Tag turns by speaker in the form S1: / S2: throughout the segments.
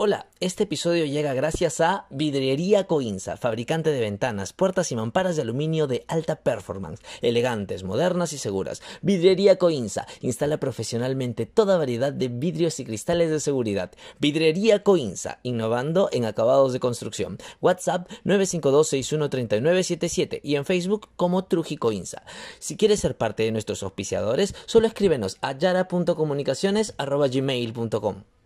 S1: Hola, este episodio llega gracias a Vidriería Coinza, fabricante de ventanas, puertas y mamparas de aluminio de alta performance, elegantes, modernas y seguras. Vidriería Coinza instala profesionalmente toda variedad de vidrios y cristales de seguridad. Vidriería Coinza, innovando en acabados de construcción. WhatsApp 952-613977 y en Facebook como Truji Coinza. Si quieres ser parte de nuestros auspiciadores, solo escríbenos a yara.comunicaciones.gmail.com.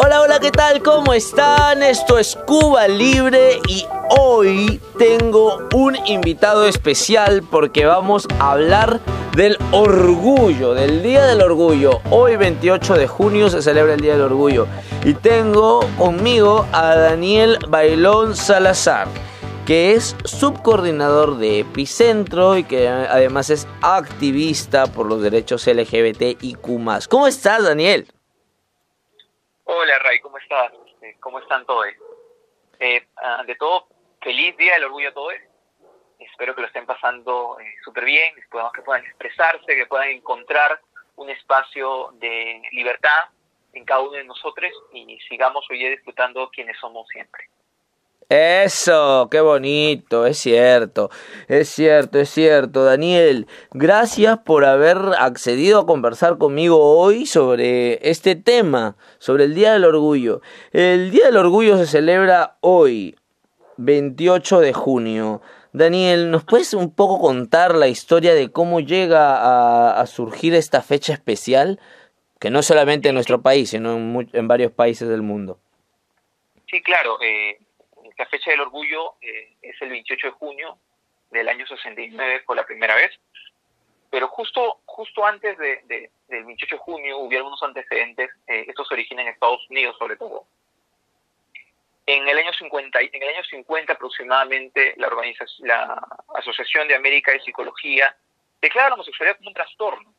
S1: Hola, hola, ¿qué tal? ¿Cómo están? Esto es Cuba Libre y hoy tengo un invitado especial porque vamos a hablar del orgullo, del Día del Orgullo. Hoy 28 de junio se celebra el Día del Orgullo y tengo conmigo a Daniel Bailón Salazar que es subcoordinador de Epicentro y que además es activista por los derechos LGBTIQ. ¿Cómo estás, Daniel?
S2: Hola Ray, ¿cómo estás? Este, ¿Cómo están todos? Eh, de todo, feliz Día del Orgullo a todos. Espero que lo estén pasando eh, súper bien, que puedan expresarse, que puedan encontrar un espacio de libertad en cada uno de nosotros y sigamos hoy disfrutando quienes somos siempre.
S1: Eso, qué bonito, es cierto, es cierto, es cierto. Daniel, gracias por haber accedido a conversar conmigo hoy sobre este tema, sobre el Día del Orgullo. El Día del Orgullo se celebra hoy, 28 de junio. Daniel, ¿nos puedes un poco contar la historia de cómo llega a, surgir esta fecha especial? Que no solamente en nuestro país, sino en, en varios países del mundo.
S2: Sí, claro. Eh la fecha del orgullo eh, es el 28 de junio del año 69 por la primera vez, pero justo, justo antes de, del 28 de junio hubo algunos antecedentes, eh, estos se originan en Estados Unidos sobre todo. En el año 50, en el año 50 aproximadamente la, organización, la Asociación de América de Psicología declara la homosexualidad como un trastorno.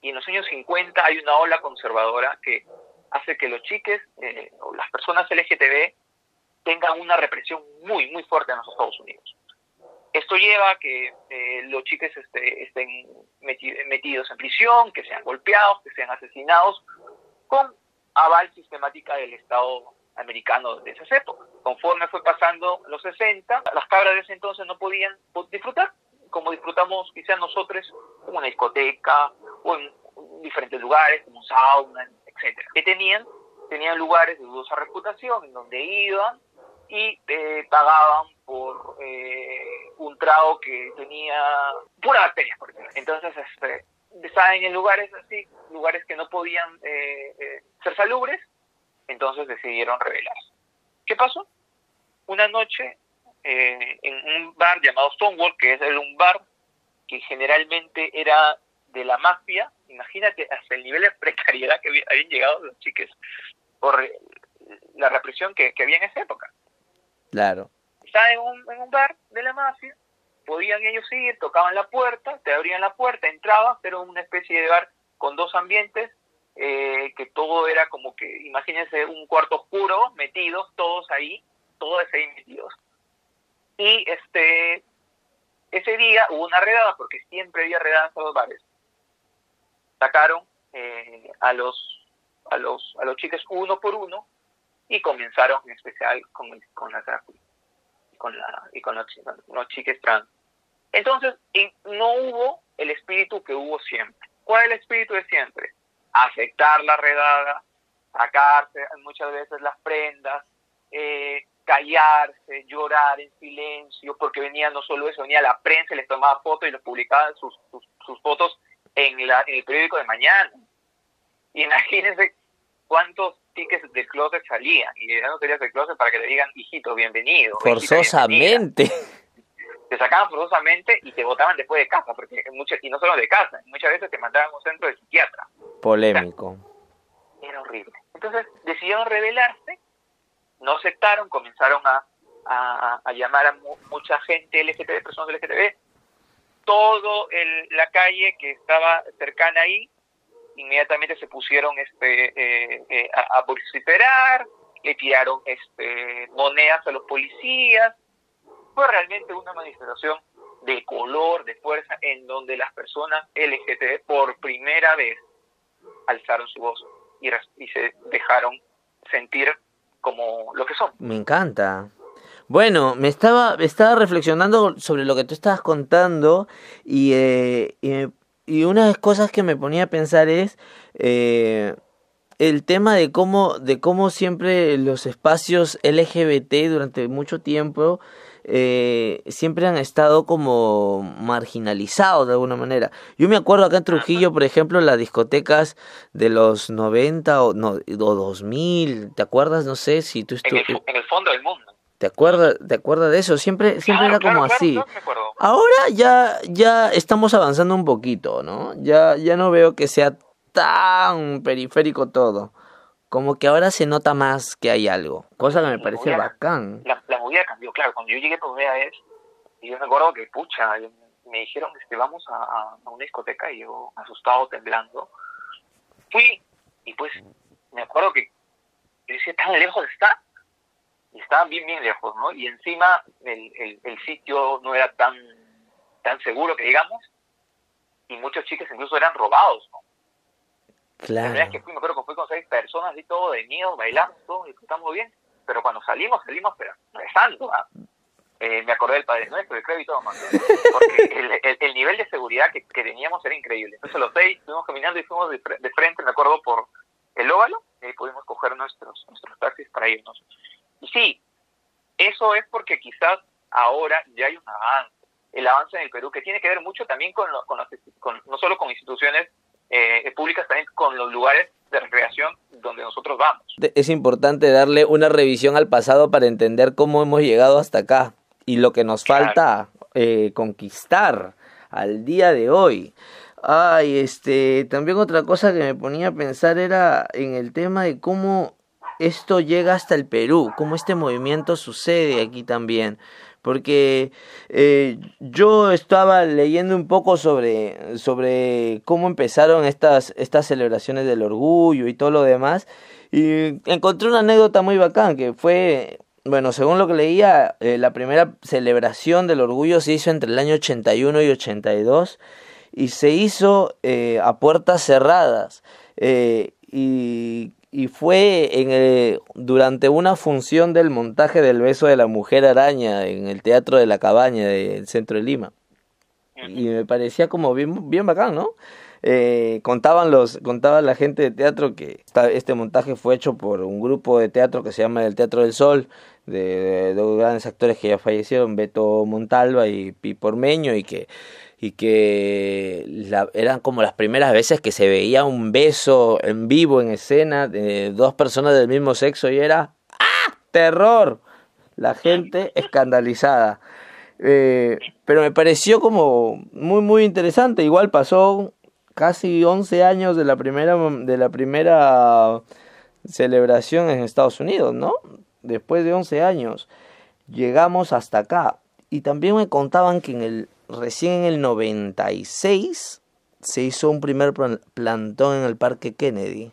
S2: Y en los años 50 hay una ola conservadora que hace que los chiques eh, o las personas LGTB tengan una represión muy, muy fuerte en los Estados Unidos. Esto lleva a que eh, los chiques este, estén metidos en prisión, que sean golpeados, que sean asesinados, con aval sistemática del Estado americano de esas épocas. Conforme fue pasando los 60, las cabras de ese entonces no podían disfrutar, como disfrutamos quizás nosotros, en una discoteca o en diferentes lugares, como un sauna, etc. Que tenían, tenían lugares de dudosa reputación, en donde iban y eh, pagaban por eh, un trago que tenía pura bacterias, por ejemplo. Entonces, este, en lugares así, lugares que no podían eh, ser salubres, entonces decidieron rebelarse. ¿Qué pasó? Una noche en un bar llamado Stonewall, que es un bar que generalmente era de la mafia, imagínate hasta el nivel de precariedad que habían llegado los chiques por la represión que había en esa época.
S1: Claro.
S2: Un, en un bar de la mafia, podían ellos ir, tocaban la puerta, te abrían la puerta, entrabas, pero una especie de bar con dos ambientes, eh, que todo era como que, imagínense, un cuarto oscuro, metidos, todos ahí, todos ahí metidos. Y este, ese día hubo una redada, porque siempre había redadas a los bares. Sacaron eh, a los a los a los chicos uno por uno y comenzaron en especial con, con la con la, y con los, los chiques trans. Entonces, no hubo el espíritu que hubo siempre. ¿Cuál es el espíritu de siempre? Aceptar la redada, sacarse muchas veces las prendas, eh, callarse, llorar en silencio, porque venía no solo eso, venía la prensa, les tomaba fotos y les publicaban sus, sus, sus fotos en, la, en el periódico de mañana. Y imagínense cuántos tickets del closet salían y ya no querías del closet para que te digan, hijito, bienvenido.
S1: Forzosamente.
S2: te sacaban forzosamente y te botaban después de casa, porque muchas, y no solo de casa, muchas veces te mandaban a un centro de psiquiatra.
S1: Polémico.
S2: era horrible. Entonces decidieron rebelarse, no aceptaron, comenzaron a, a, llamar a mucha gente LGTB, personas LGTB, todo el, la calle que estaba cercana ahí inmediatamente se pusieron este, eh, eh, a, vociferar, le tiraron este, monedas a los policías. Fue realmente una manifestación de color, de fuerza, en donde las personas LGTB por primera vez alzaron su voz y, se dejaron sentir como lo que son.
S1: Me encanta. Bueno, me estaba, estaba reflexionando sobre lo que tú estabas contando y, eh, una de las cosas que me ponía a pensar es eh, el tema de cómo, de cómo siempre los espacios LGBT durante mucho tiempo eh, siempre han estado como marginalizados de alguna manera. Yo me acuerdo acá en Trujillo, por ejemplo, las discotecas de los 90 o, no, o 2000, ¿te acuerdas? No sé si tú
S2: estuviste... En, el fondo del mundo.
S1: ¿Te acuerdas, ¿Te acuerdas de eso? Siempre, siempre era como así. Ahora ya, ya estamos avanzando un poquito, ¿no? Ya, ya no veo que sea tan periférico todo. Como que ahora se nota más que hay algo, cosa que me parece bacán.
S2: La, la, movida cambió, claro. Cuando yo llegué por primera vez, y yo me acuerdo que, pucha, me dijeron que vamos a, a una discoteca y yo, asustado, temblando, fui y pues me acuerdo que yo decía, tan lejos está y estaban bien, bien lejos, ¿no? Y encima el, el, sitio no era tan, tan seguro que digamos, y muchos chicos incluso eran robados, ¿no?
S1: Claro.
S2: La verdad es que fui, me acuerdo que fui con seis personas y todo de miedo, bailando, todo, disfrutamos bien, pero cuando salimos, salimos pero rezando, ¿ah? eh, me acordé del Padre Nuestro, del crédito, todo porque el, el, nivel de seguridad que, que, teníamos era increíble. Entonces los seis fuimos caminando y fuimos de, de frente, me acuerdo, por el óvalo, y ahí pudimos coger nuestros, nuestros taxis para irnos. Y sí, eso es porque quizás ahora ya hay un avance, el avance en el Perú, que tiene que ver mucho también con, con, no solo con instituciones eh, públicas, también con los lugares de recreación donde nosotros vamos.
S1: Es importante darle una revisión al pasado para entender cómo hemos llegado hasta acá y lo que nos falta eh, conquistar al día de hoy. Ay, este, también otra cosa que me ponía a pensar era en el tema de cómo esto llega hasta el Perú, cómo este movimiento sucede aquí también. Porque eh, yo estaba leyendo un poco sobre, sobre cómo empezaron estas, estas celebraciones del orgullo y todo lo demás. Y encontré una anécdota muy bacán, que fue, bueno, según lo que leía, eh, la primera celebración del orgullo se hizo entre el año 81 y 82 y se hizo eh, a puertas cerradas. y y fue en el, durante una función del montaje del beso de la mujer araña en el Teatro de la Cabaña del centro de Lima. Y me parecía como bien, bien bacán, ¿no? Eh, contaban los contaban la gente de teatro que este montaje fue hecho por un grupo de teatro que se llama el Teatro del Sol de, dos grandes actores que ya fallecieron Beto Montalva y Pipormeño y que y que eran como las primeras veces que se veía un beso en vivo en escena de dos personas del mismo sexo y era ¡ah! terror la gente escandalizada. Eh, pero me pareció como muy muy interesante. Igual pasó casi 11 años de la primera de la primera celebración en Estados Unidos no después de 11 años llegamos hasta acá. Y también me contaban que en el recién en el 96 se hizo un primer plantón en el Parque Kennedy.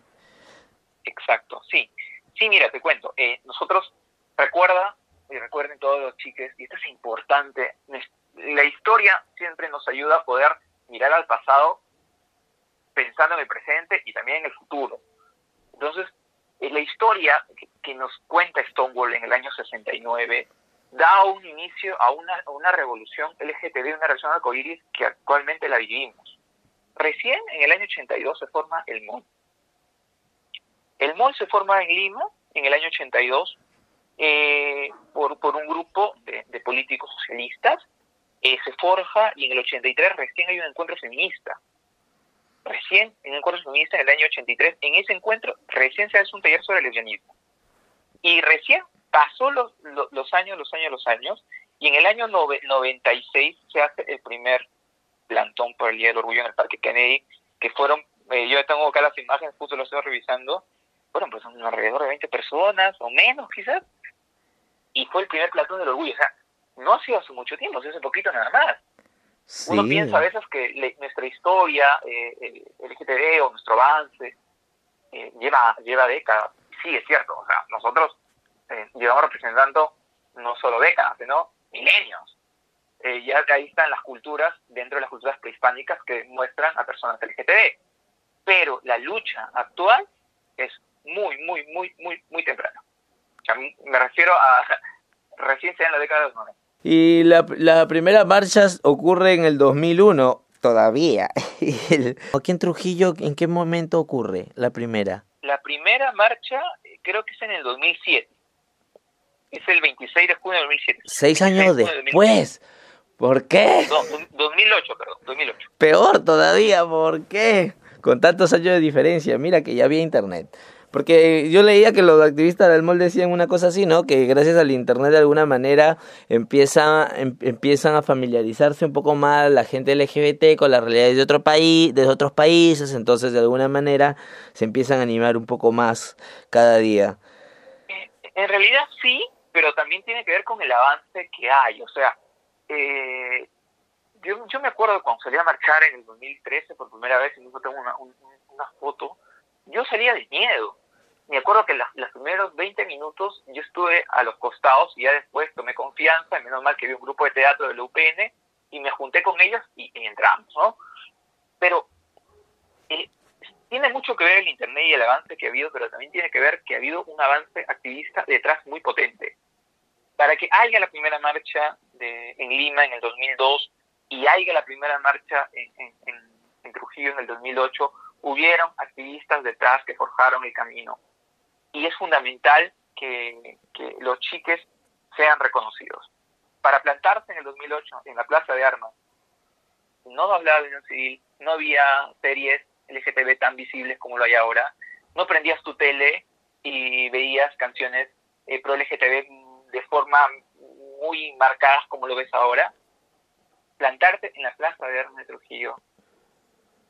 S2: Exacto, sí. Sí, mira, te cuento. Eh, nosotros, recuerda, y recuerden todos los chiques, y esto es importante, la historia siempre nos ayuda a poder mirar al pasado pensando en el presente y también en el futuro. Entonces, eh, la historia que, que nos cuenta Stonewall en el año 69 da un inicio a una, una revolución LGTB, una revolución arcoíris que actualmente la vivimos. Recién en el año 82 se forma el MOL. El MOL se forma en Lima en el año 82 eh, por, por un grupo de, políticos socialistas. Eh, se forja y en el 83 recién hay un encuentro feminista. Recién en un encuentro feminista en el año 83, en ese encuentro recién se hace un taller sobre lesbianismo. Y recién pasó los, los, años, los años, los años, y en el año 96 se hace el primer plantón por el Día del Orgullo en el Parque Kennedy, que fueron, eh, yo tengo acá las imágenes, justo lo estoy revisando, fueron pues alrededor de 20 personas o menos quizás, y fue el primer plantón del orgullo, o sea, no ha sido hace mucho tiempo, hace poquito nada más. Uno piensa a veces que nuestra historia, eh, el LGTB o nuestro avance, eh, lleva, lleva décadas. Sí, es cierto, o sea, nosotros eh, llevamos representando no solo décadas, sino milenios. Eh, ya ahí están las culturas, dentro de las culturas prehispánicas, que muestran a personas LGTB. Pero la lucha actual es muy, muy, muy, muy, muy temprana. marcha. Me refiero a recién sea en la década de los 90.
S1: Y la, la primera marcha ocurre en el 2001, todavía. Aquí en Trujillo, ¿en qué momento ocurre la primera?
S2: La primera marcha creo que es en el 2007. Es el 26 de junio de 2007.
S1: Seis años después. ¿Por qué?
S2: No, 2008, perdón, 2008.
S1: Peor todavía, ¿por qué? Con tantos años de diferencia, mira que ya había internet. Porque yo leía que los activistas del MOL decían una cosa así, ¿no? Que gracias al Internet de alguna manera empieza, em, empiezan a familiarizarse un poco más la gente LGBT con las realidades de, otro país, de otros países, entonces de alguna manera se empiezan a animar un poco más cada día.
S2: En realidad sí, pero también tiene que ver con el avance que hay. O sea, eh, yo, yo me acuerdo cuando salí a marchar en el 2013 por primera vez, incluso tengo una, una foto, yo salía de miedo me acuerdo que los primeros 20 minutos yo estuve a los costados y ya después tomé confianza, menos mal que vi un grupo de teatro de la UPN y me junté con ellos y, entramos, ¿no? Pero eh, tiene mucho que ver el Internet y el avance que ha habido, pero también tiene que ver que ha habido un avance activista detrás muy potente. Para que haya la primera marcha de, en Lima en el 2002 y haya la primera marcha en, Trujillo en el 2008, hubieron activistas detrás que forjaron el camino y es fundamental que, los chiques sean reconocidos. Para plantarse en el 2008 en la Plaza de Armas, no hablaba de unión civil, no había series LGTB tan visibles como lo hay ahora, no prendías tu tele y veías canciones eh, pro LGTB de forma muy marcadas como lo ves ahora. Plantarte en la Plaza de Armas de Trujillo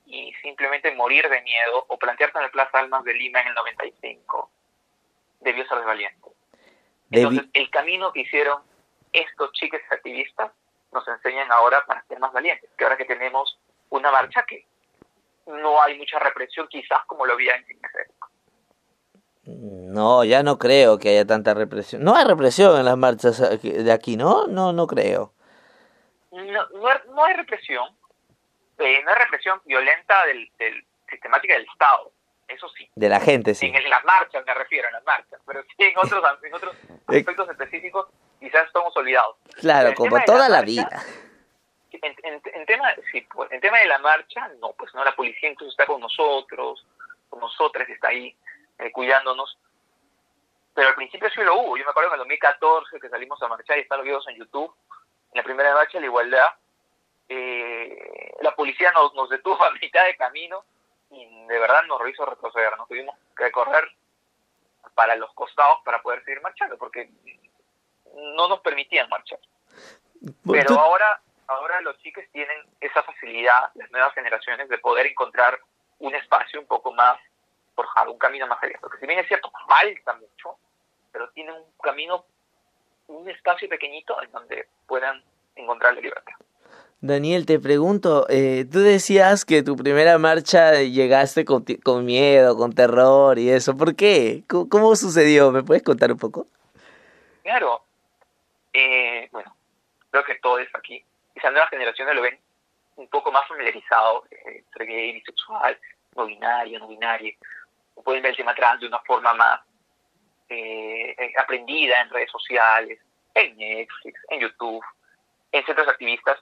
S2: y simplemente morir de miedo o plantearte en la Plaza de Armas de Lima en el 95 debió ser valiente. Entonces, el camino que hicieron estos chiques activistas nos enseñan ahora para ser más valientes, que ahora que tenemos una marcha que no hay mucha represión, quizás como lo había en ese
S1: No, ya no creo que haya tanta represión. No hay represión en las marchas de aquí, ¿no? No, no creo.
S2: No, no, hay represión. Eh, no hay represión violenta del, del sistemática del Estado eso sí.
S1: De la gente, sí.
S2: En, las marchas me refiero, en las marchas, pero sí en otros, en otros aspectos específicos quizás estamos olvidados.
S1: Claro, como toda la, vida.
S2: En, tema, sí, pues, en tema de la marcha, no, pues no, la policía incluso está con nosotros, con nosotras está ahí eh, cuidándonos, pero al principio sí lo hubo. Yo me acuerdo en el 2014 que salimos a marchar y están los videos en YouTube, en la primera marcha de la igualdad, eh, la policía nos, nos detuvo a mitad de camino y de verdad nos hizo retroceder, nos tuvimos que correr para los costados para poder seguir marchando, porque no nos permitían marchar. Pero ahora, ahora los chicos tienen esa facilidad, las nuevas generaciones, de poder encontrar un espacio un poco más forjado, un camino más abierto. Porque si bien es cierto, falta mucho, pero tienen un camino, un espacio pequeñito en donde puedan encontrar la libertad.
S1: Daniel, te pregunto, eh, tú decías que tu primera marcha llegaste con, miedo, con terror y eso. ¿Por qué? ¿Cómo, sucedió? ¿Me puedes contar un poco?
S2: Claro. Eh, bueno, creo que todo es aquí. Esas nuevas generaciones lo ven un poco más familiarizado eh, entre gay, bisexual, no binario, no binario. Pueden ver el tema trans de una forma más eh, aprendida en redes sociales, en Netflix, en YouTube, en centros activistas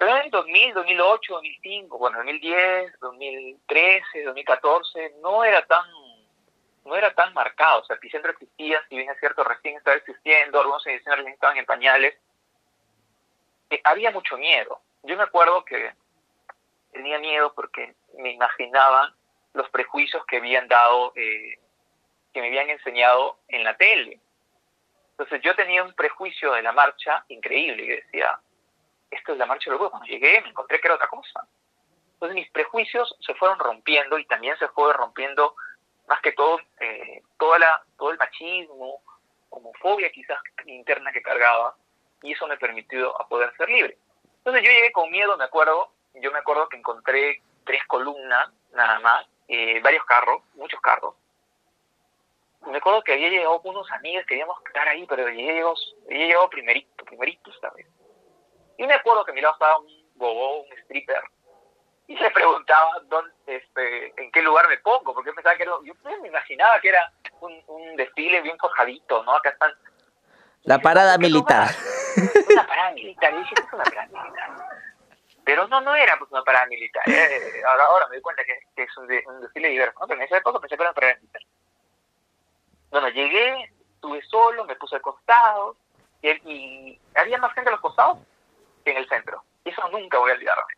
S2: pero en 2000, 2008, 2005, bueno, 2010, 2013, 2014, no era tan no era tan marcado. O sea, Epicentro existía, si bien es cierto, recién estaba existiendo, algunos ediciones estaban en pañales. Eh, había mucho miedo. Yo me acuerdo que tenía miedo porque me imaginaba los prejuicios que habían dado, eh, que me habían enseñado en la tele. Entonces yo tenía un prejuicio de la marcha increíble y decía, esto es la marcha del orgullo. Cuando llegué me encontré que era otra cosa. Entonces mis prejuicios se fueron rompiendo y también se fue rompiendo más que todo eh, toda la, todo el machismo, homofobia quizás interna que cargaba y eso me permitió a poder ser libre. Entonces yo llegué con miedo, me acuerdo, yo me acuerdo que encontré tres columnas nada más, eh, varios carros, muchos carros. Me acuerdo que había llegado unos amigos, queríamos estar ahí, pero llegué, llegó, había llegado primerito, primerito esta vez. Y me acuerdo que a mi lado estaba un bobo, un stripper, y se preguntaba dónde, este, en qué lugar me pongo, porque pensaba que era, yo me imaginaba que era un, un desfile bien forjadito, ¿no? Acá están...
S1: La parada militar.
S2: Una parada militar, y dije, es una parada militar. Pero no, no era una parada militar. Eh, ahora, ahora me doy cuenta que, que es un, de, un, desfile diverso, ¿no? Pero en esa época pensé que era una parada militar. Bueno, llegué, estuve solo, me puse al costado, y, y había más gente a los costados que en el centro. Y eso nunca voy a olvidarme.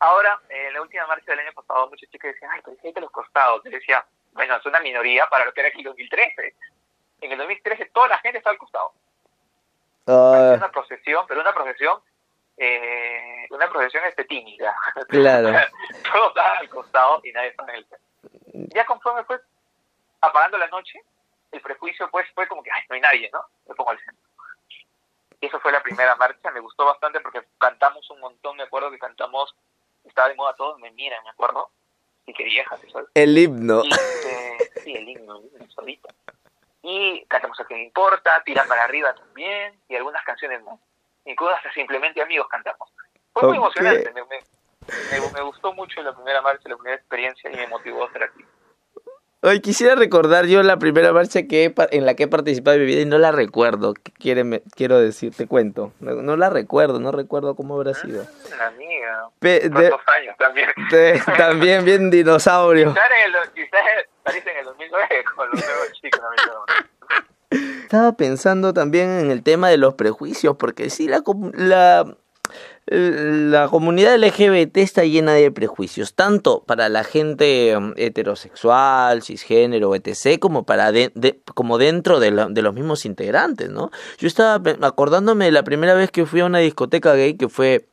S2: Ahora, en la última marcha del año pasado, muchos chicos decían, ay, pero hay que los costados. Yo decía, bueno, es una minoría para lo que era aquí en 2013. En el 2013 toda la gente está al costado. Uh... Una procesión, pero una procesión, eh, una procesión este, tímida.
S1: Claro.
S2: Todos estaban al costado y nadie estaba en el centro. Ya conforme fue apagando la noche, el prejuicio pues fue como que, ay, no hay nadie, ¿no? Me pongo al centro. Y eso fue la primera marcha, me gustó bastante porque cantamos un montón, me acuerdo que cantamos estaba de moda todos me miran, me acuerdo. Y que vieja, ¿sabes?
S1: El himno.
S2: Y, eh, sí, el himno, el himno solito. Y cantamos a me importa, tira para arriba también, y algunas canciones más. Incluso hasta simplemente amigos cantamos. Fue muy emocionante, me, me, me, me, gustó mucho la primera marcha, la primera experiencia y me motivó a estar aquí.
S1: Hoy quisiera recordar yo la primera marcha que he, en la que he participado en mi vida y no la recuerdo. ¿Qué quiere, quiero decir? Te cuento. No, no, la recuerdo, no recuerdo cómo habrá sido.
S2: La amiga. Pe de, años también.
S1: De, también bien dinosaurio.
S2: Quizás en el, quizás en el 2009 con los nuevos chicos.
S1: Estaba pensando también en el tema de los prejuicios, porque sí, la, la la comunidad LGBT está llena de prejuicios, tanto para la gente um, heterosexual, cisgénero, etc., como, para de, como dentro de, la, de, los mismos integrantes, ¿no? Yo estaba acordándome de la primera vez que fui a una discoteca gay, que fue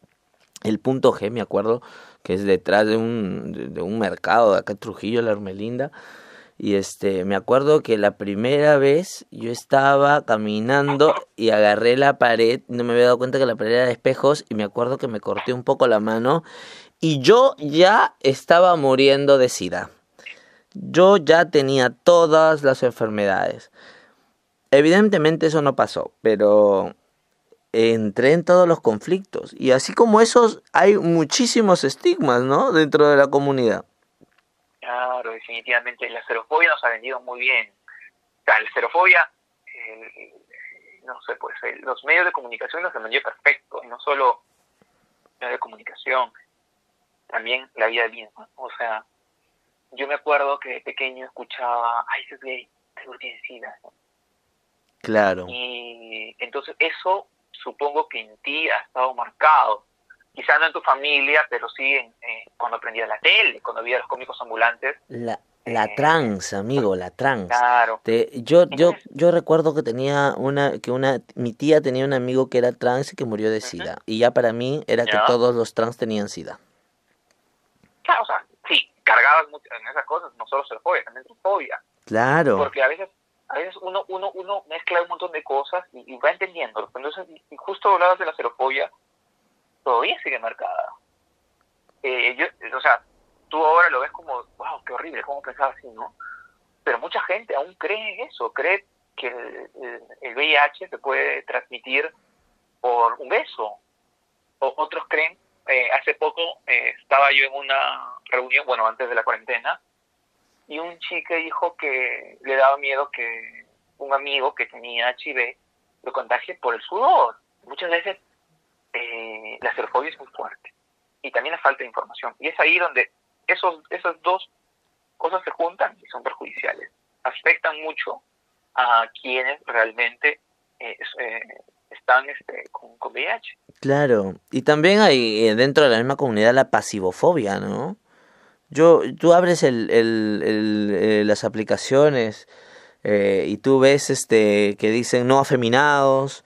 S1: el punto G, me acuerdo, que es detrás de un, de, un mercado de acá Trujillo, la Hermelinda. Y este, me acuerdo que la primera vez yo estaba caminando y agarré la pared, no me había dado cuenta que la pared era de espejos y me acuerdo que me corté un poco la mano y yo ya estaba muriendo de sida. Yo ya tenía todas las enfermedades. Evidentemente eso no pasó, pero entré en todos los conflictos y así como esos hay muchísimos estigmas, ¿no? Dentro de la comunidad.
S2: Claro, definitivamente. La xerofobia nos ha vendido muy bien. O sea, la xerofobia, eh, no sé, pues eh, los medios de comunicación nos han vendido perfecto. Y no solo medios de comunicación, también la vida misma. O sea, yo me acuerdo que de pequeño escuchaba, ay, es gay, seguro tiene sida.
S1: Claro.
S2: Y entonces eso supongo que en ti ha estado marcado quizás no en tu familia, pero sí en, eh, cuando aprendías la tele, cuando veías los cómicos ambulantes.
S1: La, la eh, trans, amigo, la trans.
S2: Claro.
S1: Te, yo, yo, yo recuerdo que tenía una, que una, mi tía tenía un amigo que era trans y que murió de sida. Uh -huh. Y ya para mí era ¿Ya? que todos los trans tenían sida.
S2: Claro, o sea, sí, cargabas mucho en esas cosas, no solo xerofobia, también fobia.
S1: Claro.
S2: Porque a veces a veces uno, uno, uno mezcla un montón de cosas y, y va entendiendo. Entonces, y justo hablabas de la xerofobia, todavía sigue marcada. Eh, yo, o sea, tú ahora lo ves como, wow, qué horrible, cómo pensaba así, ¿no? Pero mucha gente aún cree eso, cree que el, el, el VIH se puede transmitir por un beso. O, otros creen, eh, hace poco eh, estaba yo en una reunión, bueno, antes de la cuarentena, y un chico dijo que le daba miedo que un amigo que tenía HIV lo contagie por el sudor. Muchas veces eh, la xerofobia es muy fuerte y también la falta de información. Y es ahí donde esos, esas dos cosas se juntan y son perjudiciales. Afectan mucho a quienes realmente eh, eh, están este, con, VIH.
S1: Claro, y también hay eh, dentro de la misma comunidad la pasivofobia, ¿no? Yo, tú abres el, el, el, las aplicaciones y tú ves este que dicen no afeminados,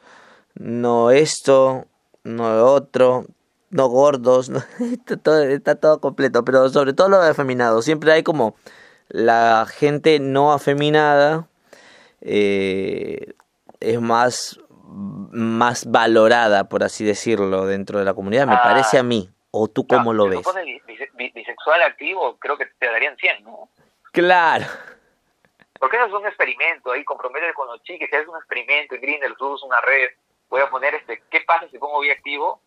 S1: no esto, no otro, no gordos, no, está, todo, está todo completo, pero sobre todo lo de afeminado, siempre hay como la gente no afeminada eh, es más más valorada, por así decirlo, dentro de la comunidad, me ah, parece a mí. ¿O tú cómo no, lo ves?
S2: Si bisexual activo, creo que te darían 100, ¿no?
S1: Claro.
S2: Porque eso es un experimento ahí, compromete con los chiques, es un experimento, en Grindr, subes una red, voy a poner este, ¿qué pasa si pongo activo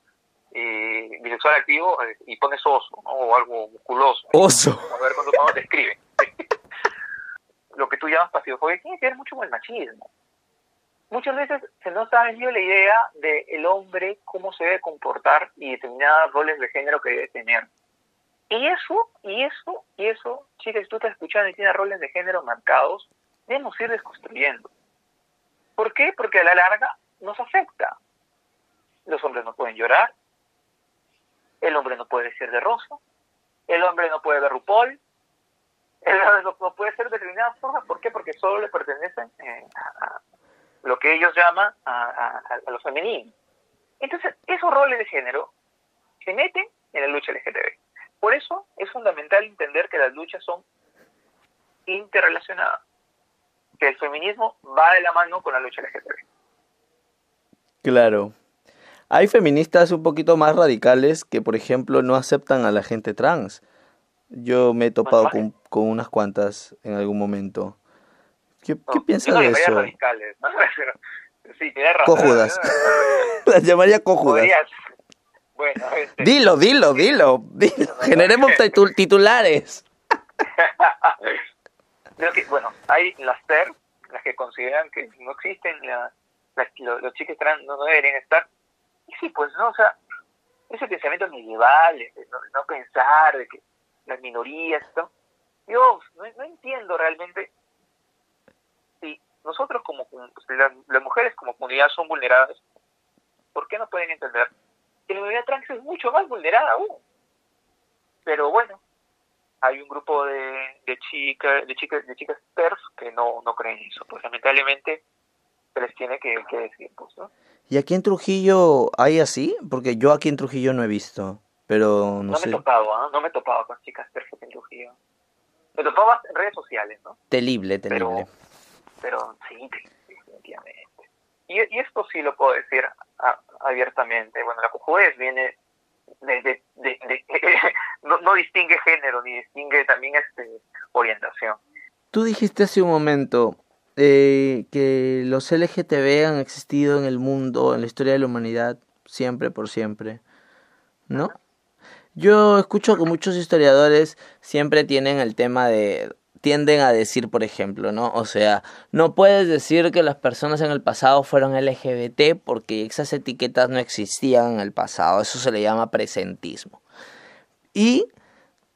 S2: eh, bisexual activo eh, y pones oso o algo musculoso.
S1: Oso.
S2: A ver cuándo, te escribe. Lo que tú llamas pasivofobia tiene que ver mucho con el machismo. Muchas veces se nos ha vendido la idea de el hombre, cómo se debe comportar y determinados roles de género que debe tener. Y eso, y eso, y eso, chicas, si tú estás escuchando y tienes roles de género marcados, debemos ir desconstruyendo. ¿Por qué? Porque a la larga nos afecta. Los hombres no pueden llorar, el hombre no puede ser de rosa, el hombre no puede ver RuPaul, el hombre no, puede ser de determinadas formas. ¿Por qué? Porque solo le pertenecen eh, a, lo que ellos llaman a, a, los femeninos. Entonces, esos roles de género se meten en la lucha LGTB. Por eso es fundamental entender que las luchas son interrelacionadas, que el feminismo va de la mano con la lucha LGTB.
S1: Claro. Hay feministas un poquito más radicales que, por ejemplo, no aceptan a la gente trans. Yo me he topado con, con unas cuantas en algún momento. ¿Qué, ¿qué piensas de eso?
S2: Radicales, ¿no? sí,
S1: razón. Cojudas. Las llamaría cojudas.
S2: Bueno, este...
S1: Dilo, dilo, dilo. dilo. Generemos titulares.
S2: bueno, hay las TER, las que consideran que no existen, la, los, los chicos trans no deberían estar, y sí, pues no, o sea, ese pensamiento medieval, no, pensar de que las minorías, ¿no? yo no, entiendo realmente si nosotros como, las, mujeres como comunidad son vulneradas, ¿por qué no pueden entender que la comunidad trans es mucho más vulnerada aún? Pero bueno, hay un grupo de, de chicas de chicas de chicas perf que no, no creen eso, pues lamentablemente les tiene que, que decir, pues, ¿no?
S1: ¿Y aquí en Trujillo hay así? Porque yo aquí en Trujillo no he visto, pero no,
S2: no
S1: sé.
S2: me he topado, ¿eh? no me he topado con chicas perfectas en Trujillo. Me topaba en redes sociales, ¿no?
S1: Terrible, terrible.
S2: Pero, sí, definitivamente. Y, y, esto sí lo puedo decir abiertamente. Bueno, la cojudez viene de, de, de, no, no, distingue género ni distingue también este orientación.
S1: Tú dijiste hace un momento, eh, que los LGTB han existido en el mundo, en la historia de la humanidad, siempre por siempre, ¿no? Yo escucho que muchos historiadores siempre tienen el tema de tienden a decir, por ejemplo, ¿no? O sea, no puedes decir que las personas en el pasado fueron LGBT porque esas etiquetas no existían en el pasado, eso se le llama presentismo. Y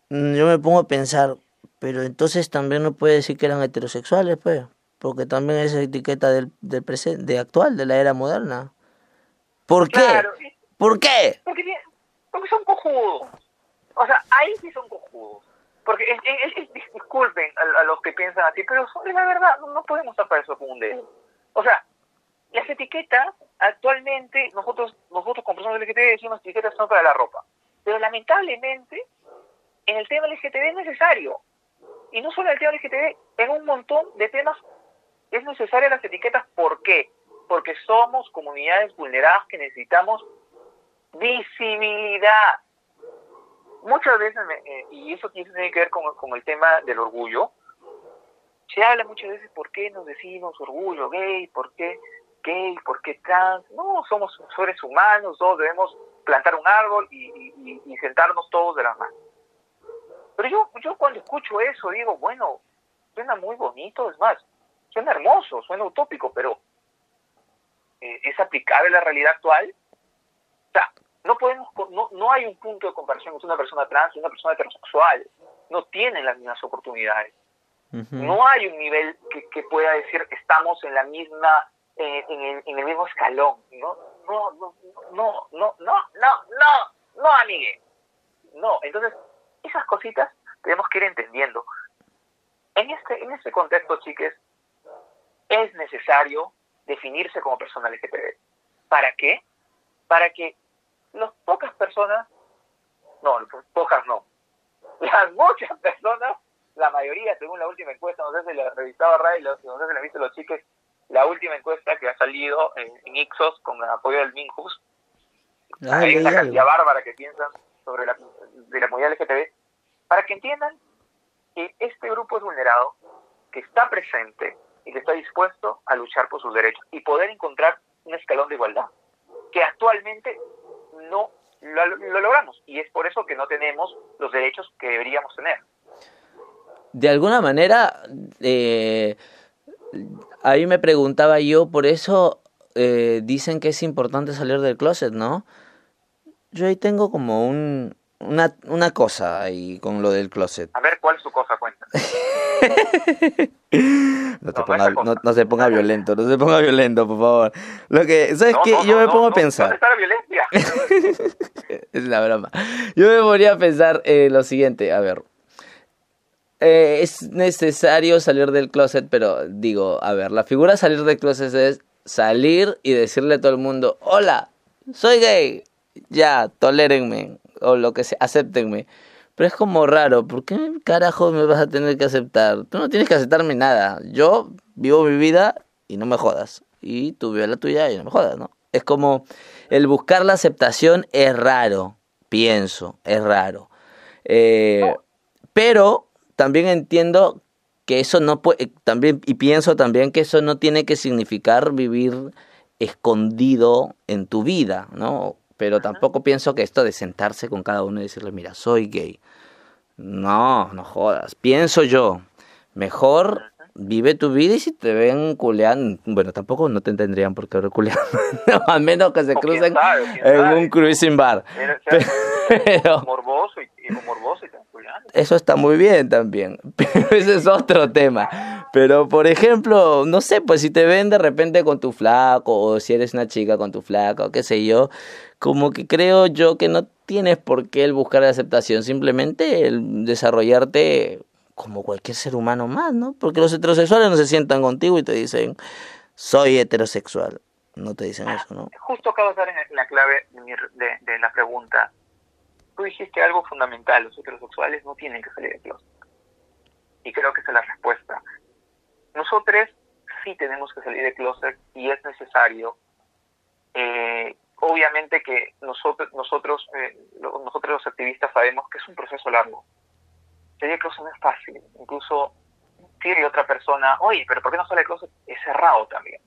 S1: yo me pongo a pensar, pero entonces también no puede decir que eran heterosexuales, pues porque también es etiqueta del, del presente, de actual, de la era moderna. ¿Por qué? ¿Por qué?
S2: Porque, porque son cojudos. O sea, ahí sí son cojudos. Porque, disculpen a, los que piensan así, pero es la verdad, no, podemos tapar eso con un dedo. O sea, las etiquetas, actualmente, nosotros nosotros como personas LGTB decimos etiquetas son para la ropa. Pero lamentablemente, en el tema LGTB es necesario. Y no solo en el tema LGTB, en un montón de temas es necesaria las etiquetas, ¿por qué? Porque somos comunidades vulneradas que necesitamos visibilidad. Muchas veces, eh, y eso tiene que ver con, con el tema del orgullo, se habla muchas veces por qué nos decimos orgullo gay, por qué gay, por qué trans. No, somos seres humanos, todos debemos plantar un árbol y, sentarnos todos de la mano. Pero yo, yo cuando escucho eso digo, bueno, suena muy bonito, es más, suena hermoso, suena utópico, pero eh, ¿es aplicable a la realidad actual? O sea, no, podemos, no, no hay un punto de comparación entre una persona trans y una persona heterosexual. No tienen las mismas oportunidades. No hay un nivel que, que, pueda decir estamos en la misma, eh, en, el, en, el, mismo escalón. No, no, no, no, no, no, no, no, no, amigue. No, entonces, esas cositas tenemos que ir entendiendo. En este, en este contexto, chiques, es necesario definirse como persona LGTB. ¿Para qué? Para que las pocas personas, no, pocas no, las muchas personas, la mayoría, según la última encuesta, no sé si la revisaba Ray, no sé si la visto los chicos, la última encuesta que ha salido en, Ixos con el apoyo del Minjus, hay una cantidad bárbara que piensan sobre la, de la comunidad LGTB, para que entiendan que este grupo es vulnerado, que está presente, y que está dispuesto a luchar por sus derechos y poder encontrar un escalón de igualdad que actualmente no lo, logramos. Y es por eso que no tenemos los derechos que deberíamos tener.
S1: De alguna manera, eh, ahí me preguntaba yo, por eso eh, dicen que es importante salir del closet, ¿no? Yo ahí tengo como un, una, una cosa ahí con lo del closet.
S2: A ver, ¿cuál es su cosa?
S1: No, te ponga, no, se ponga violento, no se ponga violento, por favor. Lo que, ¿sabes qué? Yo me pongo a pensar. es la broma. Yo me ponía a pensar eh, lo siguiente, a ver. Eh, es necesario salir del closet, pero digo, a ver, la figura salir del closet es salir y decirle a todo el mundo, hola, soy gay, ya, tolérenme, o lo que sea, acéptenme. Pero es como raro, ¿por qué carajo me vas a tener que aceptar? Tú no tienes que aceptarme nada. Yo vivo mi vida y no me jodas. Y tú vives la tuya y no me jodas, ¿no? Es como el buscar la aceptación es raro, pienso, es raro. Eh, pero también entiendo que eso no puede, también, y pienso también que eso no tiene que significar vivir escondido en tu vida, ¿no? Pero tampoco pienso que esto de sentarse con cada uno y decirle, mira, soy gay. No, no jodas. Pienso yo, mejor vive tu vida y si te ven culeando, bueno, tampoco no te tendrían por qué ver culeando, a menos que se crucen en un cruising bar.
S2: Pero, morboso y, morboso y
S1: Eso está muy bien también, pero ese es otro tema. Pero, por ejemplo, no sé, pues si te ven de repente con tu flaco, o si eres una chica con tu flaco, qué sé yo, como que creo yo que no tienes por qué el buscar la aceptación, simplemente el desarrollarte como cualquier ser humano más, ¿no? Porque los heterosexuales no se sientan contigo y te dicen, soy heterosexual. No te dicen eso, ¿no?
S2: Justo acabo de dar en la clave de, la pregunta. Tú dijiste algo fundamental, los heterosexuales no tienen que salir de closet. Y creo que esa es la respuesta. Nosotros sí tenemos que salir de closet y es necesario eh, obviamente que nosotros, nosotros, eh, nosotros los activistas sabemos que es un proceso largo. Salir closet no es fácil. Incluso si hay otra persona, oye, pero ¿por qué no sale closet? Es cerrado también.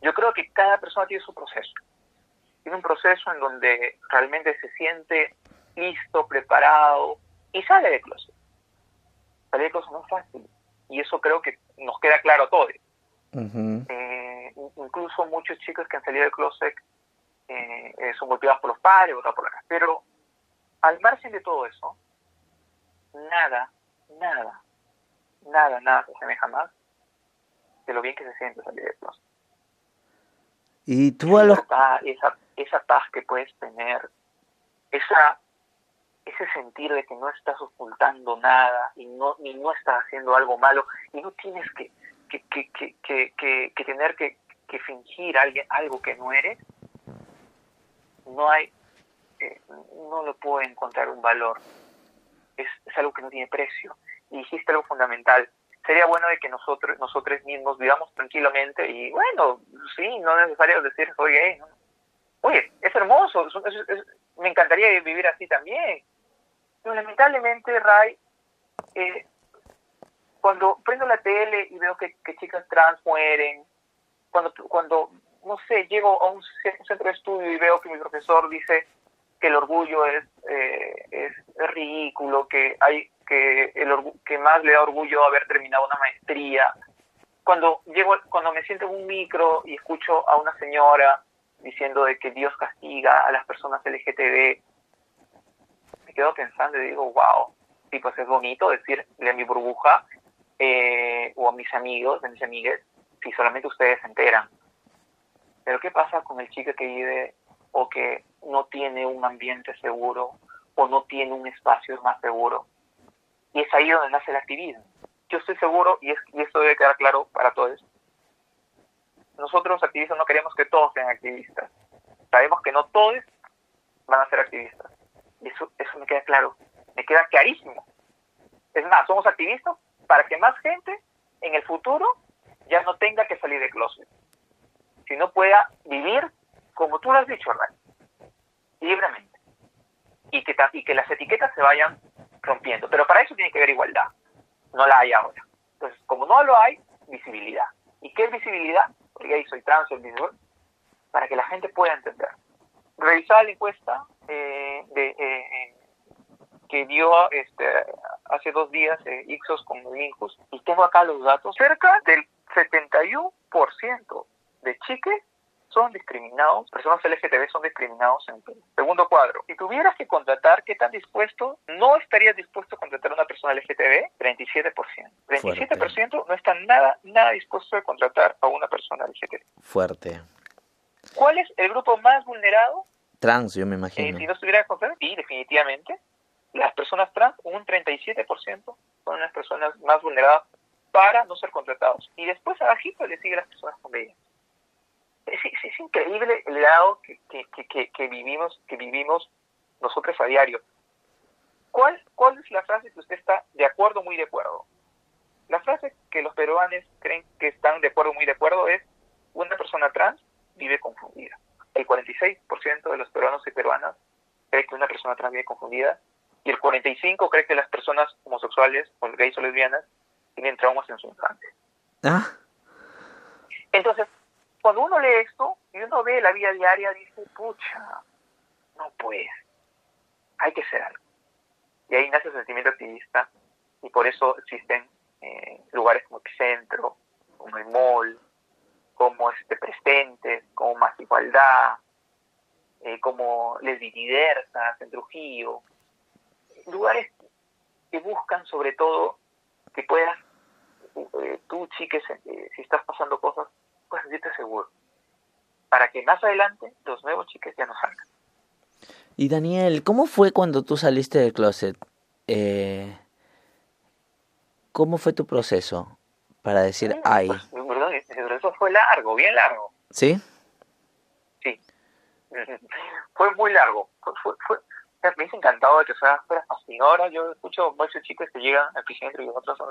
S2: Yo creo que cada persona tiene su proceso. Tiene un proceso en donde realmente se siente listo, preparado y sale de closet. Salir de closet no es fácil. Y eso creo que nos queda claro a todos. Eh, incluso muchos chicos que han salido de closet eh, eh, son golpeadas por los padres, otras por la casa. Pero al margen de todo eso, nada, nada, nada, nada se asemeja más de lo bien que se siente salir de closet.
S1: Y tú a los...
S2: Esa, esa paz que puedes tener, esa ese sentir de que no estás ocultando nada y no ni no estás haciendo algo malo y no tienes que que, que, que, que, tener que, fingir alguien, algo que no eres, no hay, eh, no lo puedo encontrar un valor. Es, es, algo que no tiene precio. Y dijiste algo fundamental. Sería bueno de que nosotros, nosotros mismos vivamos tranquilamente y bueno, sí, no es necesario decir soy gay. Oye, es hermoso, me encantaría vivir así también. Pero lamentablemente, Ray, eh, cuando prendo la tele y veo que, chicas trans mueren, cuando, cuando no sé, llego a un centro de estudio y veo que mi profesor dice que el orgullo es, eh, es, ridículo, que hay que el que más le da orgullo haber terminado una maestría. Cuando llego, cuando me siento en un micro y escucho a una señora diciendo de que Dios castiga a las personas LGTB, quedo pensando y digo, wow, sí, pues es bonito decirle a mi burbuja eh, o a mis amigos, a mis amigas, si solamente ustedes se enteran pero ¿qué pasa con el chico que vive o que no tiene un ambiente seguro o no tiene un espacio más seguro? Y es ahí donde nace el activismo. Yo estoy seguro, y, esto debe quedar claro para todos, nosotros los activistas no queremos que todos sean activistas. Sabemos que no todos van a ser activistas. Eso, eso me queda claro, me queda clarísimo. Es más, somos activistas para que más gente en el futuro ya no tenga que salir de closet no pueda vivir, como tú lo has dicho, Hernán, libremente. Y que, y que las etiquetas se vayan rompiendo. Pero para eso tiene que haber igualdad. No la hay ahora. Entonces, como no lo hay, visibilidad. ¿Y qué es visibilidad? Porque ahí soy trans, soy bisexual, para que la gente pueda entender. Revisada la encuesta, eh, de, eh, que dio este, hace dos días Ixos con Linkus, y tengo acá los datos, cerca del 71% de chiques son discriminados, personas LGTB son discriminados en Perú. Segundo cuadro, si tuvieras que contratar, ¿qué tan dispuesto? No estarías dispuesto a contratar a una persona LGTB, 37%. 37% no está nada, nada dispuesto a contratar a una persona LGTB.
S1: Fuerte.
S2: ¿Cuál es el grupo más vulnerado?
S1: Trans, yo me imagino.
S2: Eh, si no estuviera contratado, sí, definitivamente. Las personas trans, un 37% son las personas más vulneradas para no ser contratados. Y después abajito le siguen las personas con VIH es, increíble el lado que, que, que, vivimos que vivimos nosotros a diario. ¿Cuál, ¿Cuál es la frase que usted está de acuerdo, muy de acuerdo? La frase que los peruanos creen que están de acuerdo, muy de acuerdo es una persona trans vive confundida. El 46% de los peruanos y peruanas cree que una persona trans vive confundida y el 45% cree que las personas homosexuales o gays o lesbianas tienen traumas en su infancia.
S1: ¿Ah?
S2: Entonces, cuando uno lee esto y uno ve la vida diaria, dice, pucha, no puede, hay que hacer algo. Y ahí nace el sentimiento activista y por eso existen eh, lugares como Epicentro, como el MOL, como este Presentes, como Más Igualdad, eh, como Les Diversas en Trujillo, lugares que buscan sobre todo que puedas, eh, tú chiques, si estás pasando cosas, pues sentirte seguro. Para que más adelante los nuevos chiques ya no salgan.
S1: Y Daniel, ¿cómo fue cuando tú saliste del closet? Eh, ¿Cómo fue tu proceso para decir, ay?
S2: Proceso fue largo, bien largo.
S1: ¿Sí?
S2: Sí. fue muy largo. Fue, fue, me hizo encantado de que fuera, fuera. Ahora yo escucho muchos chicos que llegan al epicentro y otros son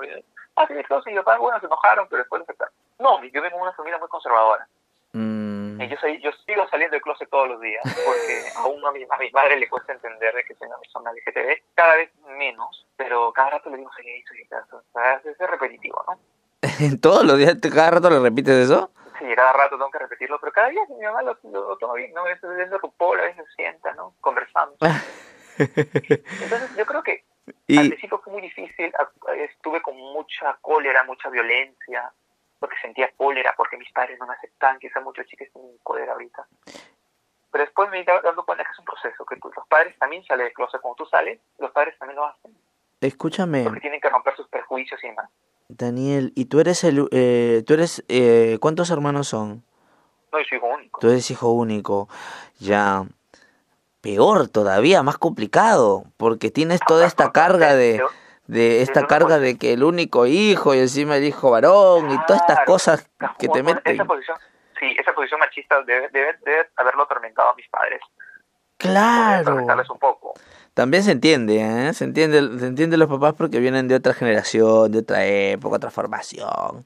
S2: ah, sí, closet y yo, bueno, se enojaron, pero después lo aceptaron. No, yo vengo de una familia muy conservadora. Mm. Y yo, soy, yo sigo saliendo del closet todos los días, porque aún a mi, a mi madre le cuesta entender de que soy una persona LGTB, cada vez menos, pero cada rato le digo soy gay, soy gay, o sea, es, es repetitivo, ¿no?
S1: ¿Todos los días, cada rato le repites eso?
S2: Sí, cada rato tengo que repetirlo, pero cada día mi mamá lo, lo, toma bien, ¿no? A veces viendo RuPaul, a veces sienta, ¿no? Conversando. Entonces yo creo que y... al principio fue muy difícil, estuve con mucha cólera, mucha violencia, porque sentía cólera, porque mis padres no me aceptaban, quizás muchos chicos tienen cólera ahorita. Pero después me di dando cuenta que es un proceso, que los padres también salen de closet, como tú sales, los padres también lo hacen.
S1: Escúchame.
S2: Porque tienen que romper sus prejuicios y demás.
S1: Daniel, ¿y tú eres el, eh, tú eres, eh, cuántos hermanos son?
S2: No, yo soy hijo único.
S1: Tú eres hijo único, ya. Peor todavía, más complicado, porque tienes toda esta carga de de esta carga de que el único hijo y encima el hijo varón y todas estas cosas que te meten.
S2: Esa posición, sí, esa posición machista debe, debe, haberlo atormentado a mis padres.
S1: Claro.
S2: un poco.
S1: También se entiende, ¿eh? Se entiende, se entiende los papás porque vienen de otra generación, de otra época, otra formación.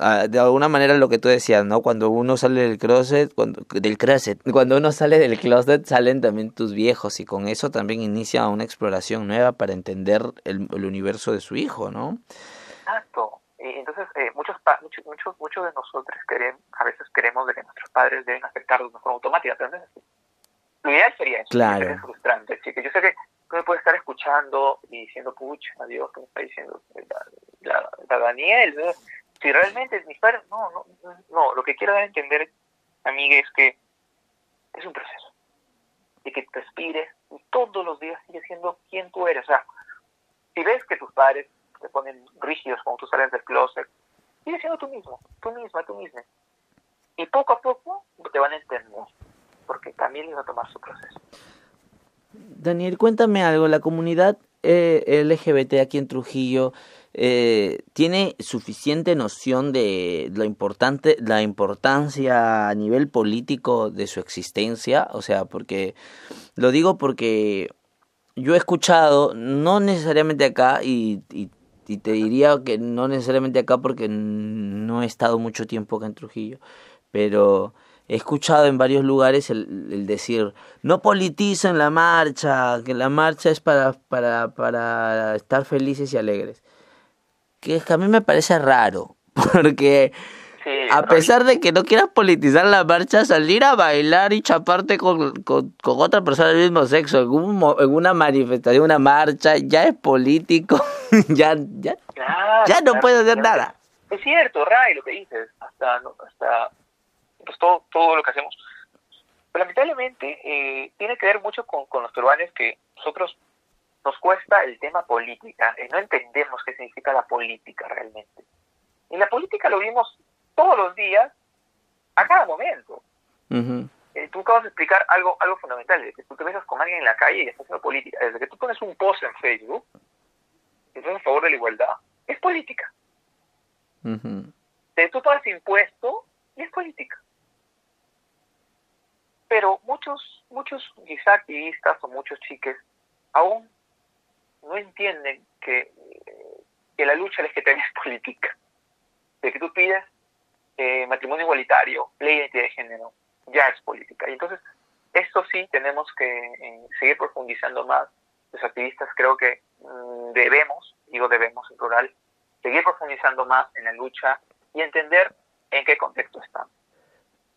S1: Ah, de alguna manera lo que tú decías, ¿no? Cuando uno sale del closet, cuando, del closet, cuando uno sale del closet salen también tus viejos y con eso también inicia una exploración nueva para entender el, universo de su hijo, ¿no?
S2: Exacto. Y entonces eh, muchos, muchos, muchos, muchos de nosotros queremos, a veces queremos de que nuestros padres deben aceptarlos de forma automática, pero no. Lo ideal sería eso.
S1: Claro.
S2: Es frustrante, que Yo sé que tú me puedes estar escuchando y diciendo, pucha, Dios, ¿qué me está diciendo? La, la, Daniel, si realmente mis padres, no, no, no, lo que quiero dar a entender, amiga, es que es un proceso. Y que te respires y todos los días sigues siendo quien tú eres. O sea, si ves que tus padres te ponen rígidos cuando tú sales del closet, sigue siendo tú mismo, tú misma, tú misma. Y poco a poco te van a entender, porque también iba a tomar su proceso.
S1: Daniel, cuéntame algo, la comunidad eh, LGBT aquí en Trujillo eh, tiene suficiente noción de lo importante, la importancia a nivel político de su existencia, o sea, porque lo digo porque yo he escuchado, no necesariamente acá, y, y, te diría que no necesariamente acá porque no he estado mucho tiempo acá en Trujillo, pero he escuchado en varios lugares el, el, decir, no politicen la marcha, que la marcha es para, para, para estar felices y alegres que, a mí me parece raro, porque a pesar de que no quieras politizar la marcha, salir a bailar y chaparte con, con, otra persona del mismo sexo en, en una manifestación, una marcha, ya es político, ya, ya, ya no puede hacer nada.
S2: Es cierto, Ray, lo que dices, hasta, hasta todo, todo lo que hacemos. Pero lamentablemente eh, tiene que ver mucho con, con los peruanos que nosotros nos cuesta el tema política, y no entendemos qué significa la política realmente. Y la política lo vimos todos los días, a cada momento. Eh, tú acabas de explicar algo, algo fundamental, de que tú te besas con alguien en la calle y estás haciendo política. Desde que tú pones un post en Facebook, que estás a favor de la igualdad, es política. Desde tú pagas impuesto y es política. Pero muchos, muchos quizá activistas o muchos chiques aún no entienden que, que la lucha LGTB es política. De que tú pides eh, matrimonio igualitario, ley de identidad de género, ya es política. Y entonces, esto sí tenemos que eh, seguir profundizando más. Los activistas creo que mm, debemos, digo debemos en plural, seguir profundizando más en la lucha y entender en qué contexto estamos.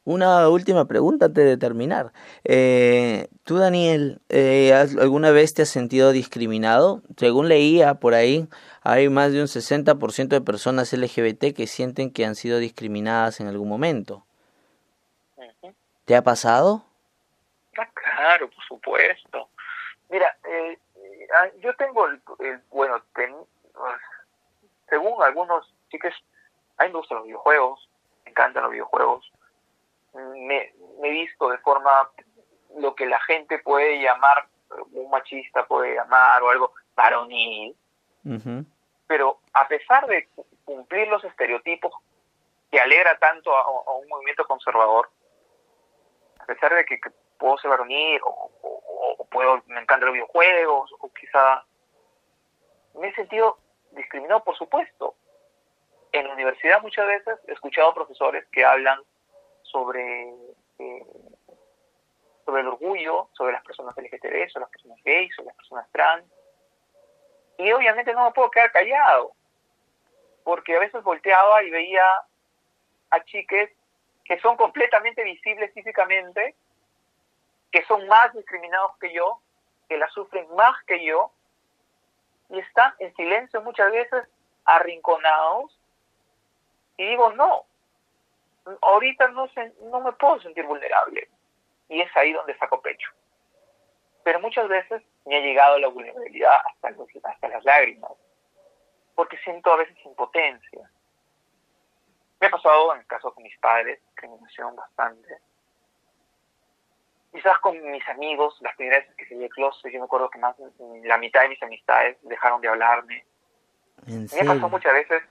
S1: Una última pregunta antes de terminar. Eh, Tú, Daniel, eh, ¿alguna vez te has sentido discriminado? Según leía por ahí, hay más de un 60% de personas LGBT que sienten que han sido discriminadas en algún momento. ¿Te ha pasado?
S2: Ah, claro, por supuesto. Mira, eh, ah, yo tengo el, bueno, según algunos chicos, a mí me gustan los videojuegos, me encantan los videojuegos, me, me visto de forma lo que la gente puede llamar, un machista puede llamar o algo varonil, pero a pesar de cumplir los estereotipos que alegra tanto a, un movimiento conservador, a pesar de que, puedo ser varonil o, puedo, me encantan los videojuegos o quizá me he sentido discriminado, por supuesto. En la universidad muchas veces he escuchado profesores que hablan sobre, eh, sobre el orgullo, sobre las personas LGTB, sobre las personas gays, sobre las personas trans. Y obviamente no me puedo quedar callado, porque a veces volteaba y veía a chiques que son completamente visibles físicamente, que son más discriminados que yo, que la sufren más que yo, y están en silencio muchas veces arrinconados. Y digo, no, ahorita no, no me puedo sentir vulnerable. Y es ahí donde saco pecho. Pero muchas veces me ha llegado la vulnerabilidad hasta, hasta las lágrimas, porque siento a veces impotencia. Me ha pasado en el caso con mis padres, que me emocionan bastante. Quizás con mis amigos, las primeras veces que salí de closet, yo me acuerdo que más la mitad de mis amistades dejaron de hablarme. Me ha pasado muchas veces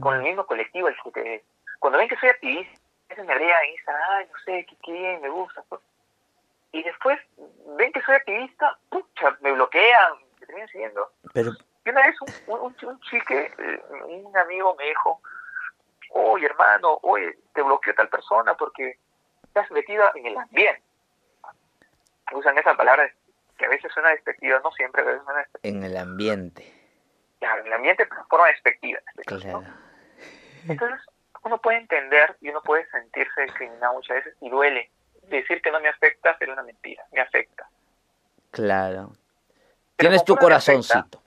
S2: con el mismo colectivo, el que cuando ven que soy activista, me agregan y dicen, ay, no sé, qué, bien, me gusta. Pues. Y después ven que soy activista, pucha, me bloquean, me terminan siguiendo. Pero... Y una vez un, un, chique, eh, un amigo me dijo, oye hermano, oye, te bloqueó tal persona porque estás metida en el ambiente. Usan esa palabra que a veces suena despectiva, no siempre, a veces suena despectiva.
S1: En el ambiente.
S2: Claro, en el ambiente, pero forma despectiva. Claro. Entonces, uno puede entender y uno puede sentirse discriminado muchas veces y duele. Decir que no me afecta sería una mentira, me afecta.
S1: Claro. Tienes tu corazoncito.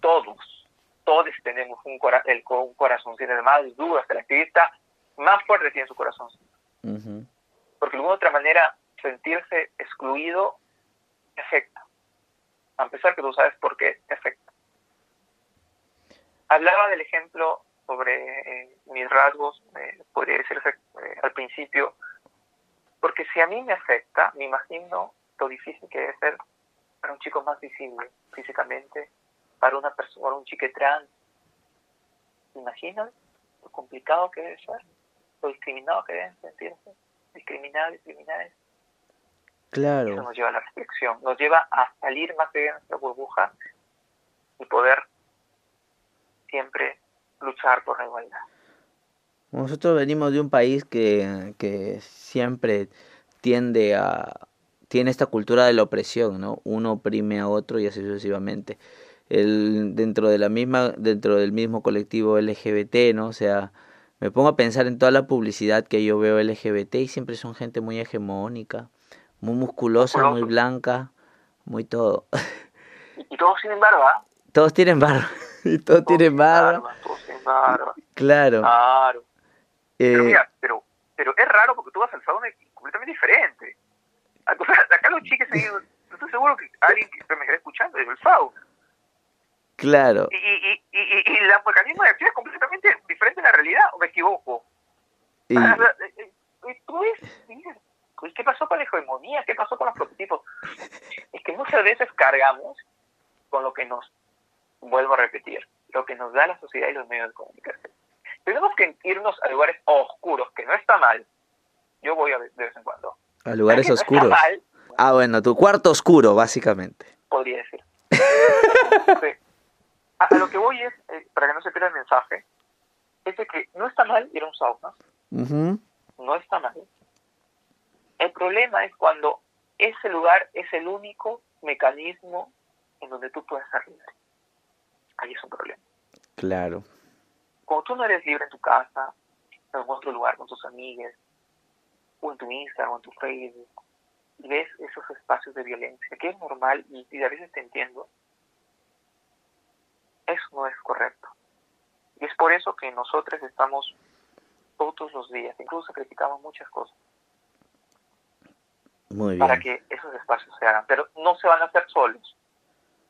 S2: todos, todos tenemos un, cora el, un corazoncito, además dudas, el activista más fuerte tiene su corazoncito. Porque de alguna otra manera sentirse excluido te afecta. A pesar que tú sabes por qué, te afecta. Hablaba del ejemplo sobre eh, mis rasgos, podría decirse eh, al principio, porque si a mí me afecta, me imagino lo difícil que debe ser para un chico más visible físicamente, para una persona, para un chico trans. ¿Imaginan lo complicado que debe ser? Lo discriminado que deben sentirse, discriminados, discriminadas.
S1: Claro.
S2: Eso nos lleva a la reflexión, nos lleva a salir más de nuestra burbuja y poder siempre luchar por la igualdad.
S1: Nosotros venimos de un país que, que siempre tiende a tiene esta cultura de la opresión, ¿no? Uno oprime a otro y así sucesivamente. El, dentro de la misma dentro del mismo colectivo LGBT, ¿no? O sea, me pongo a pensar en toda la publicidad que yo veo LGBT y siempre son gente muy hegemónica, muy musculosa, muy blanca, muy todo.
S2: Y, y todos tienen barba.
S1: Todos tienen barba. Y Todos tienen barba.
S2: Todos tienen barba.
S1: Claro.
S2: Claro. Pero
S1: Eh,
S2: mira, pero, pero es raro porque tú vas al sauna completamente diferente. Ah, o sea, acá los chiques ahí, no estoy seguro que alguien que me esté escuchando es el sauna.
S1: claro.
S2: Y, y, y, y, y el mecanismo de acción es completamente diferente a la realidad, o me equivoco.
S1: Y,
S2: Ah, eh, eh, tú ves, y dices, "Uy, ¿qué pasó con la hegemonía? ¿Qué pasó con los prototipos? Es que muchas veces cargamos con lo que nos, vuelvo a repetir, lo que nos da la sociedad y los medios de comunicación. Tenemos que irnos a lugares oscuros, que no está mal. Yo voy a de vez en cuando.
S1: a lugares
S2: no
S1: oscuros.
S2: Mal,
S1: Ah, bueno, tu cuarto oscuro, básicamente.
S2: podría decir. Sí. A, a lo que voy es, eh, para que no se pierda el mensaje, es de que no está mal ir a un sauna, no está mal. El problema es cuando ese lugar es el único mecanismo en donde tú puedes ser libre. Ahí es un problema.
S1: Claro.
S2: Cuando tú no eres libre en tu casa, en algún otro lugar con tus amigues, o en tu Instagram, o en tu Facebook, y ves esos espacios de violencia, que es normal y, y a veces te entiendo, eso no es correcto. Y es por eso que nosotros estamos todos los días, incluso sacrificamos muchas cosas
S1: Muy
S2: para
S1: bien.
S2: que esos espacios se hagan, pero no se van a hacer solos,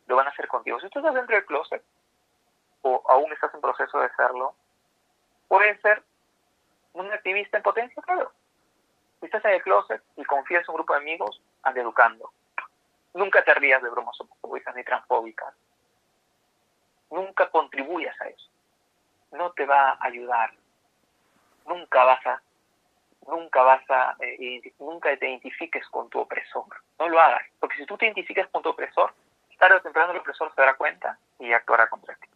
S2: lo van a hacer contigo. Si tú estás dentro del closet o aún estás en proceso de serlo, puedes ser un activista en potencia, claro. Si estás en el closet y confías en un grupo de amigos, anda educando. Nunca te rías de bromas homofóbicas ni transfóbicas. Nunca contribuyas a eso. No te va a ayudar. Nunca vas a nunca vas a eh, nunca te identifiques con tu opresor. No lo hagas, porque si tú te identificas con tu opresor, tarde o temprano el opresor se dará cuenta y actuará contra ti.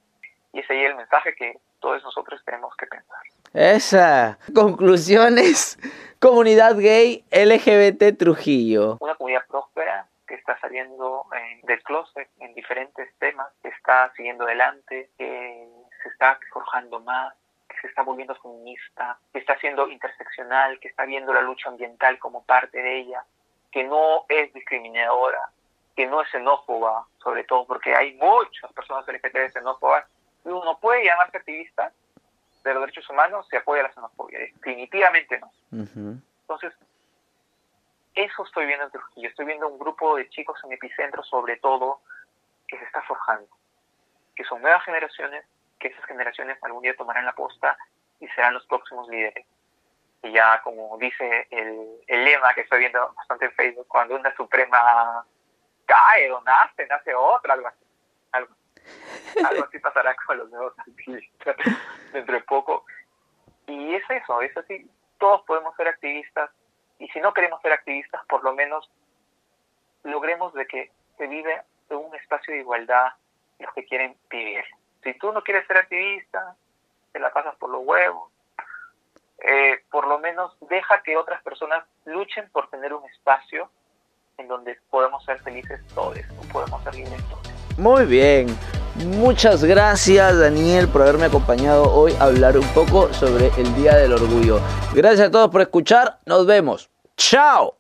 S2: Y ese es el mensaje que todos nosotros tenemos que pensar.
S1: Esa. Conclusiones. Comunidad gay LGBT Trujillo.
S2: Una comunidad próspera que está saliendo eh, del closet en diferentes temas, que está siguiendo adelante, que se está forjando más, que se está volviendo feminista, que está siendo interseccional, que está viendo la lucha ambiental como parte de ella, que no es discriminadora, que no es xenófoba, sobre todo porque hay muchas personas LGBT xenófobas, uno puede llamarse activista de los derechos humanos si apoya la xenofobia, definitivamente no. Entonces, eso estoy viendo en Trujillo. Estoy viendo un grupo de chicos en epicentro, sobre todo, que se está forjando. Que son nuevas generaciones, que esas generaciones algún día tomarán la posta y serán los próximos líderes. Y ya, como dice el, el lema que estoy viendo bastante en Facebook, cuando una suprema cae o nace, nace otra, algo así. Algo, así pasará con los nuevos activistas dentro de poco. Y es eso, es así. Todos podemos ser activistas y si no queremos ser activistas, por lo menos logremos de que se vive en un espacio de igualdad los que quieren vivir. Si tú no quieres ser activista, te la pasas por los huevos, eh, por lo menos deja que otras personas luchen por tener un espacio en donde podemos ser felices todos, o podemos ser libres todos.
S1: Muy bien. Muchas gracias Daniel por haberme acompañado hoy a hablar un poco sobre el Día del Orgullo. Gracias a todos por escuchar. Nos vemos. ¡Chao!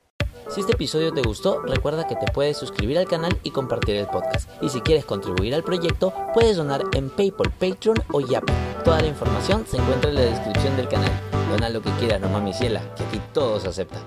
S3: Si este episodio te gustó, recuerda que te puedes suscribir al canal y compartir el podcast. Y si quieres contribuir al proyecto, puedes donar en PayPal, Patreon o Yapi. Toda la información se encuentra en la descripción del canal. Dona lo que quieras, no mames ciela, que aquí todo se acepta.